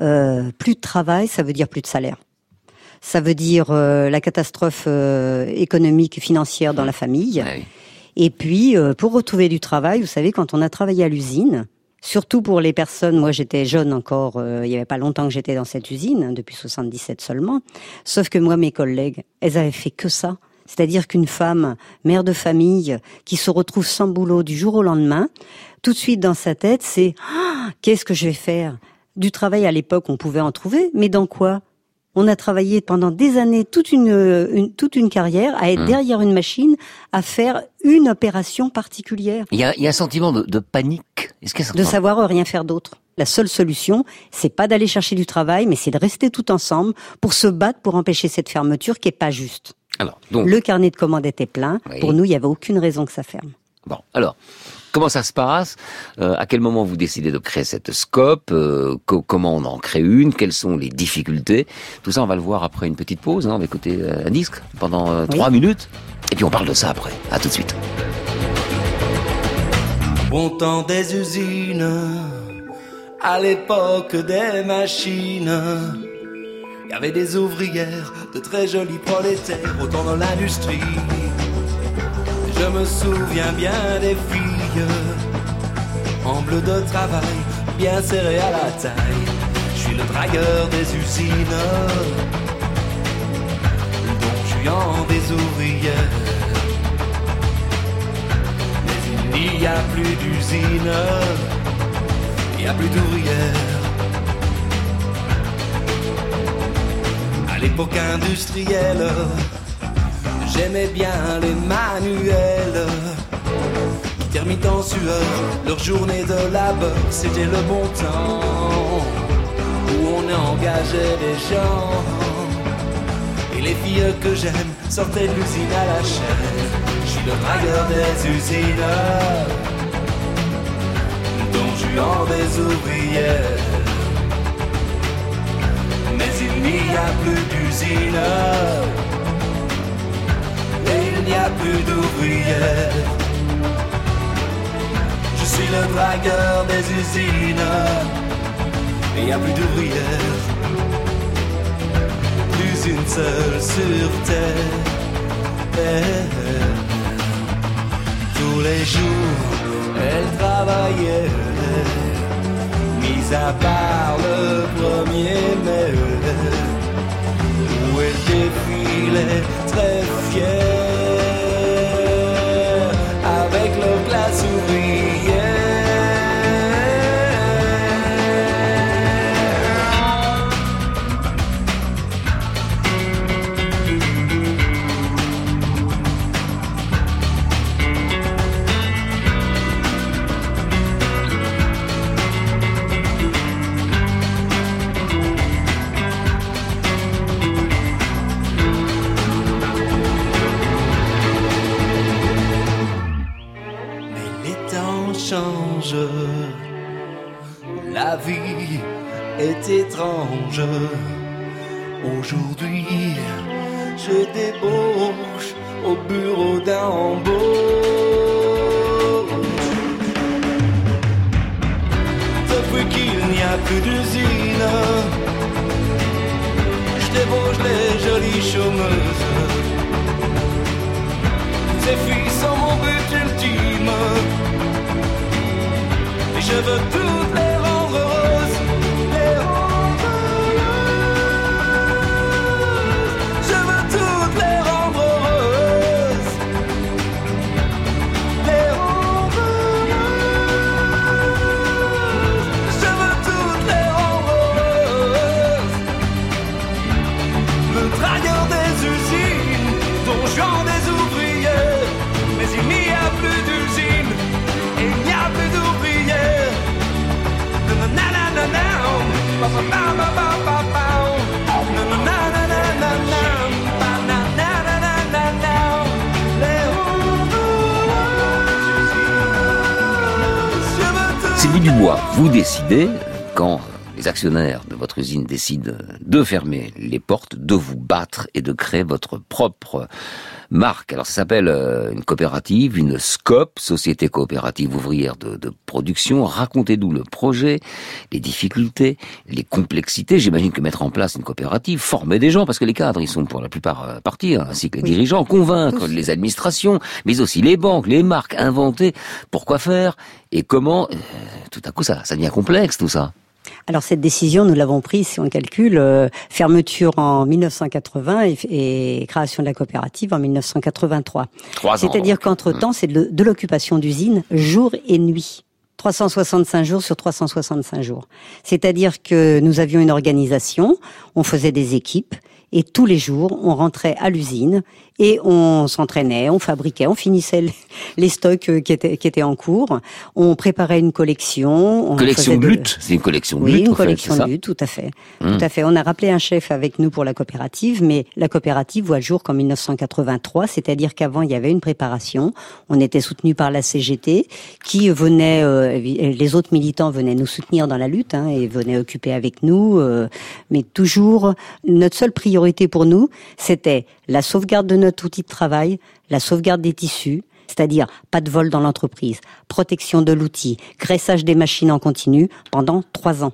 euh, plus de travail, ça veut dire plus de salaire. Ça veut dire euh, la catastrophe économique, financière dans la famille. Et puis, pour retrouver du travail, vous savez, quand on a travaillé à l'usine, surtout pour les personnes, moi j'étais jeune encore, euh, il y avait pas longtemps que j'étais dans cette usine, hein, depuis 77 seulement, sauf que moi, mes collègues, elles avaient fait que ça. C'est-à-dire qu'une femme, mère de famille, qui se retrouve sans boulot du jour au lendemain, tout de suite dans sa tête, c'est Ah, qu'est-ce que je vais faire? Du travail à l'époque, on pouvait en trouver, mais dans quoi? On a travaillé pendant des années, toute une, une- toute une carrière, à être Hum. derrière une machine, à faire une opération particulière. il y, a, il y a un sentiment de, de panique. Est-ce De savoir rien faire d'autre. La seule solution, c'est pas d'aller chercher du travail, mais c'est de rester tout ensemble pour se battre pour empêcher cette fermeture qui est pas juste. Alors, donc, Le carnet de commandes était plein. Oui. Pour nous, il y avait aucune raison que ça ferme. Bon, alors, comment ça se passe? Euh, À quel moment vous décidez de créer cette scope? Euh, co- Comment on en crée une? Quelles sont les difficultés? Tout ça, on va le voir après une petite pause. Hein. On va écouter euh, un disque pendant euh, trois minutes. Et puis on parle de ça après. À tout de suite. Bon temps des usines, à l'époque des machines. Il y avait des ouvrières, de très jolies prolétaires, autant dans l'industrie. Je me souviens bien des filles, en bleu de travail, bien serrées à la taille. Je suis le dragueur des usines, le don juan des ouvrières. Mais il n'y a plus d'usines, il n'y a plus d'ouvrières. À l'époque industrielle, j'aimais bien les manuels qui terminent en sueur leur journée de labeur. C'était le bon temps où on engageait des gens. Et les filles que j'aime sortaient de l'usine à la chaîne. Je suis le dragueur des usines, Don Juan des ouvrières. Il n'y a plus d'usine et il n'y a plus d'ouvrières. Je suis le dragueur des usines et il n'y a plus d'ouvrières. Plus une seule sur terre. Tous les jours, elle travaillait mis à part le premier mai où elle défilait très fière étrange. Aujourd'hui, je débauche au bureau d'un embauche. Depuis qu'il n'y a plus d'usine, je débauche les jolies chômeuses. Ces filles sont mon but ultime. Et je veux toutes les vous décidez, quand les actionnaires de votre usine décident de fermer les portes, de vous battre et de créer votre propre marque. Alors ça s'appelle euh, une coopérative, une SCOP, Société coopérative ouvrière de, de production. Racontez-nous le projet, les difficultés, les complexités. J'imagine que mettre en place une coopérative, former des gens, parce que les cadres, ils sont pour la plupart euh, partis, hein, ainsi que les Oui. dirigeants, convaincre les administrations, mais aussi les banques, les marques, inventer pourquoi faire et comment. Euh, tout à coup, ça, ça devient complexe tout ça. Alors cette décision, nous l'avons prise, si on calcule, euh, fermeture en 1980 et, et création de la coopérative en 1983. Trois ans, C'est-à-dire qu'entre-temps, c'est de, de l'occupation d'usines jour et nuit. 365 jours sur 365 jours. C'est-à-dire que nous avions une organisation, on faisait des équipes, et tous les jours, on rentrait à l'usine et on s'entraînait, on fabriquait, on finissait les- stocks euh, qui étaient, qui étaient en cours, on préparait une collection. On collection de lutte, c'est une collection de oui, lutte. une en fait, collection de lutte, tout à fait. Hum. Tout à fait. On a rappelé un chef avec nous pour la coopérative, mais la coopérative voit le jour qu'en 1983, c'est-à-dire qu'avant il y avait une préparation. On était soutenu par la CGT, qui venait, euh, les autres militants venaient nous soutenir dans la lutte hein, et venaient occuper avec nous. euh, mais toujours, notre seule priorité pour nous, c'était la sauvegarde de notre outil de travail, la sauvegarde des tissus, c'est-à-dire pas de vol dans l'entreprise, protection de l'outil, graissage des machines en continu pendant trois ans.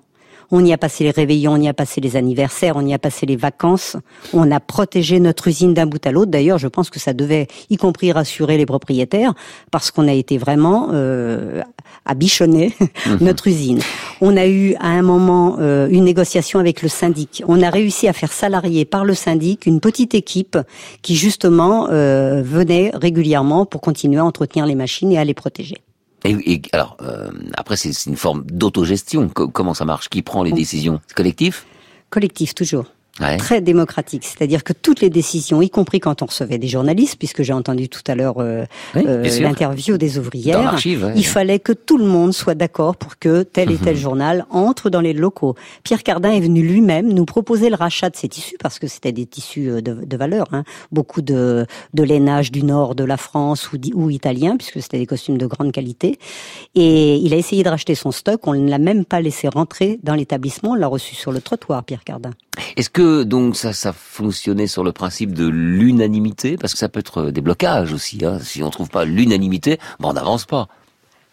On y a passé les réveillons, on y a passé les anniversaires, on y a passé les vacances. On a protégé notre usine d'un bout à l'autre. D'ailleurs, je pense que ça devait, y compris rassurer les propriétaires, parce qu'on a été vraiment euh, à bichonner notre usine. On a eu à un moment euh, une négociation avec le syndic. On a réussi à faire salarier par le syndic une petite équipe qui justement euh, venait régulièrement pour continuer à entretenir les machines et à les protéger. Et, et alors, euh, après, c'est une forme d'autogestion. Co- comment ça marche? Qui prend les décisions? C'est collectif? Collectif toujours. Ouais. Très démocratique, c'est-à-dire que toutes les décisions, y compris quand on recevait des journalistes, puisque j'ai entendu tout à l'heure euh, Oui, euh, l'interview des ouvrières, ouais. il fallait que tout le monde soit d'accord pour que tel et tel journal entre dans les locaux. Pierre Cardin est venu lui-même nous proposer le rachat de ces tissus parce que c'était des tissus euh, de, de valeur, hein. beaucoup de, de lainage du nord de la France ou, ou italien, puisque c'était des costumes de grande qualité. Et il a essayé de racheter son stock, on ne l'a même pas laissé rentrer dans l'établissement, on l'a reçu sur le trottoir, Pierre Cardin. Est-ce que donc ça, ça fonctionnait sur le principe de l'unanimité Parce que ça peut être des blocages aussi. Hein. Si on trouve pas l'unanimité, bon, on n'avance pas.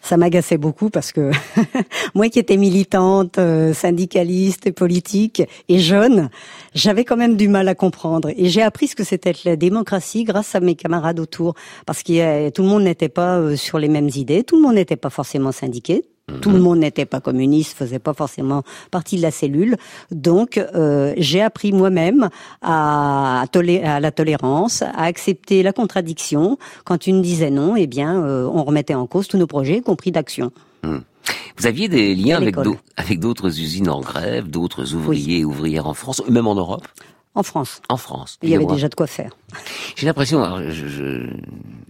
Ça m'agaçait beaucoup parce que moi qui étais militante, euh, syndicaliste politique et jeune, j'avais quand même du mal à comprendre. Et j'ai appris ce que c'était la démocratie grâce à mes camarades autour. Parce que tout le monde n'était pas euh, sur les mêmes idées, tout le monde n'était pas forcément syndiqué. Tout le monde n'était pas communiste, faisait pas forcément partie de la cellule. Donc, euh, j'ai appris moi-même à, à la tolérance, à accepter la contradiction. Quand une disait non, eh bien, euh, on remettait en cause tous nos projets, y compris d'action. Vous aviez des liens avec d'autres usines en grève, d'autres ouvriers et ouvrières en France, même en Europe? En France. En France. Il y avait déjà de quoi faire. J'ai l'impression, alors, je, je,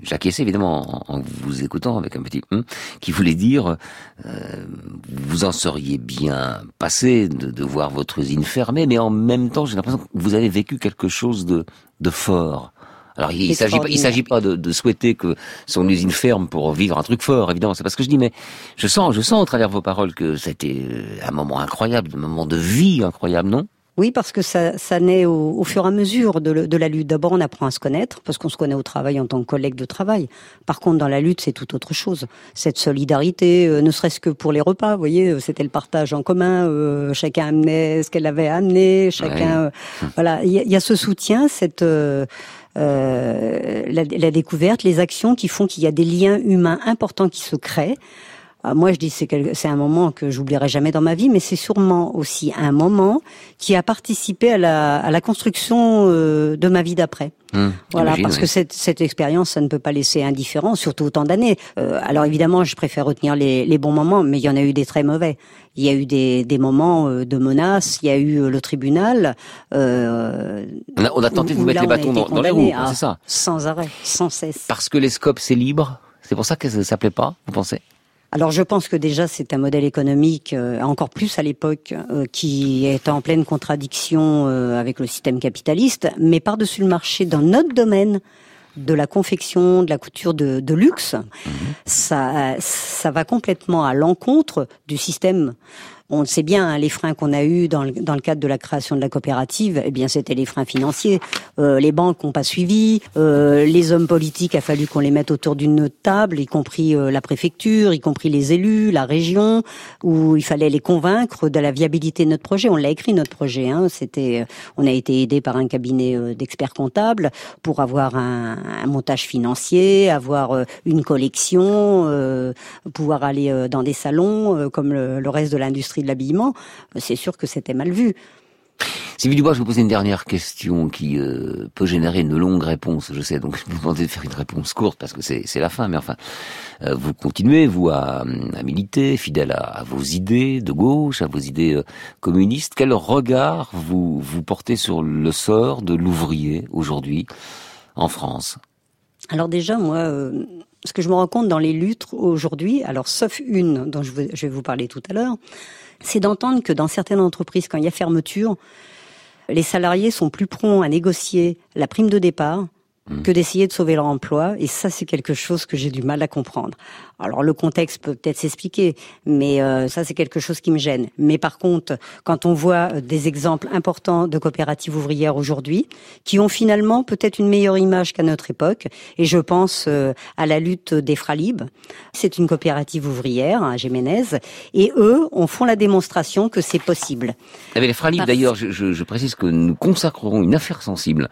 j'acquiesçais évidemment en, en vous écoutant avec un petit hum, qui voulait dire, euh, vous en seriez bien passé de, de voir votre usine fermée, mais en même temps, j'ai l'impression que vous avez vécu quelque chose de, de fort. Alors, il, s'agit pas, il s'agit pas de, de souhaiter que son usine ferme pour vivre un truc fort, évidemment. C'est pas ce que je dis, mais je sens, je sens au travers de vos paroles que c'était euh, un moment incroyable, un moment de vie incroyable, non? Oui, parce que ça, ça naît au, au fur et à mesure de, le- de la lutte. D'abord, on apprend à se connaître, parce qu'on se connaît au travail en tant que collègue de travail. Par contre, dans la lutte, c'est tout autre chose. Cette solidarité, euh, ne serait-ce que pour les repas, vous voyez, euh, c'était le partage en commun. euh, chacun amenait ce qu'elle avait amené. Chacun, Ouais. euh, voilà, il y, y a ce soutien, cette euh, euh, la, la découverte, les actions qui font qu'il y a des liens humains importants qui se créent. Ah, Moi, je dis c'est c'est un moment que j'oublierai jamais dans ma vie, mais c'est sûrement aussi un moment qui a participé à la, à la construction euh, de ma vie d'après. Hum, Voilà, parce oui. que cette, cette expérience, ça ne peut pas laisser indifférent, surtout autant d'années. Euh, alors évidemment, je préfère retenir les, les bons moments, mais il y en a eu des très mauvais. Il y a eu des, des moments euh, de menaces, il y a eu euh, le tribunal. Euh, On a, on a tenté de vous mettre les bâtons dans, dans les roues, c'est ça Sans arrêt, sans cesse. Parce que les scopes, c'est libre C'est pour ça que ça, ça plaît pas, vous pensez? Alors je pense que déjà c'est un modèle économique euh, encore plus à l'époque euh, qui est en pleine contradiction euh, avec le système capitaliste, mais par-dessus le marché dans notre domaine de la confection, de la couture de, de luxe, ça, ça va complètement à l'encontre du système. On le sait bien, hein, les freins qu'on a eus dans le, dans le cadre de la création de la coopérative, eh bien, c'était les freins financiers. Euh, les banques n'ont pas suivi. Euh, les hommes politiques, a fallu qu'on les mette autour d'une table, y compris euh, la préfecture, y compris les élus, la région, où il fallait les convaincre de la viabilité de notre projet. On l'a écrit notre projet. Hein. C'était, euh, on a été aidé par un cabinet euh, d'experts comptables pour avoir un, un montage financier, avoir euh, une collection, pouvoir aller dans des salons comme le reste de l'industrie de l'habillement. C'est sûr que c'était mal vu. Sylvie Dubois, je vous poser une dernière question qui euh, peut générer une longue réponse, je sais, donc je vous demandais de faire une réponse courte parce que c'est la fin, mais enfin, euh, vous continuez, vous, à, à militer, fidèle à, à vos idées de gauche, à vos idées euh, communistes. Quel regard vous, vous portez sur le sort de l'ouvrier aujourd'hui en France? Alors déjà, moi, euh, ce que je me rends compte dans les luttes aujourd'hui, alors sauf une dont je vais vous parler tout à l'heure, c'est d'entendre que dans certaines entreprises, quand il y a fermeture, les salariés sont plus prompts à négocier la prime de départ que d'essayer de sauver leur emploi. Et ça, c'est quelque chose que j'ai du mal à comprendre. Alors le contexte peut peut-être s'expliquer, mais euh, ça, c'est quelque chose qui me gêne. Mais par contre, quand on voit euh, des exemples importants de coopératives ouvrières aujourd'hui, qui ont finalement peut-être une meilleure image qu'à notre époque, et je pense euh, à la lutte des Fralib, c'est une coopérative ouvrière à Géménez, et eux, on font la démonstration que c'est possible. Eh bien, les Fralib, Parce- d'ailleurs, je, je- je précise que nous consacrerons une affaire sensible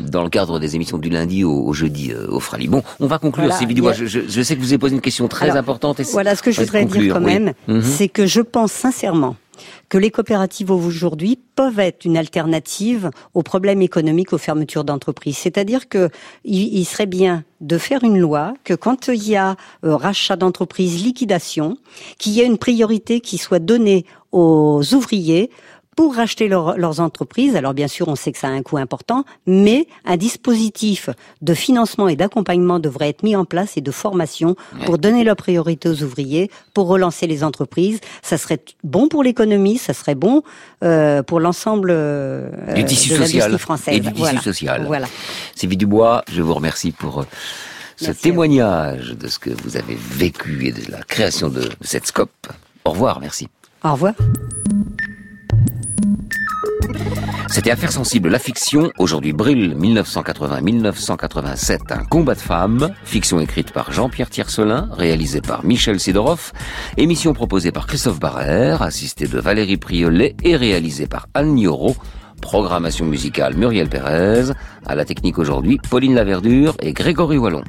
dans le cadre des émissions du lundi au, au jeudi euh, au Fralib. Bon, on va conclure, Voilà, il y a- Je, je- je sais que vous avez posé une question très Alors, importante. Et Voilà ce que je voudrais conclure, dire quand oui. même, Mhm. c'est que je pense sincèrement que les coopératives aujourd'hui peuvent être une alternative aux problèmes économiques, aux fermetures d'entreprises. C'est-à-dire que il, il serait bien de faire une loi que quand il y a euh, rachat d'entreprise, liquidation, qu'il y ait une priorité qui soit donnée aux ouvriers pour racheter leur- leurs entreprises. Alors bien sûr, on sait que ça a un coût important, mais un dispositif de financement et d'accompagnement devrait être mis en place et de formation pour donner la priorité aux ouvriers, pour relancer les entreprises. Ça serait bon pour l'économie, ça serait bon euh, pour l'ensemble euh, du tissu de social française. et du tissu social. Voilà. Sylvie Dubois, je vous remercie pour euh, ce Merci témoignage de ce que vous avez vécu et de la création de cette scope. Au revoir, merci. Au revoir. C'était Affaires sensibles, la fiction, aujourd'hui brille 1980-1987, un combat de femmes, fiction écrite par Jean-Pierre Tiercelin, réalisée par Michel Sidoroff, émission proposée par Christophe Barrère, assistée de Valérie Priolet et réalisée par Anne Nioro, programmation musicale Muriel Pérez, à la technique aujourd'hui Pauline Laverdure et Grégory Wallon.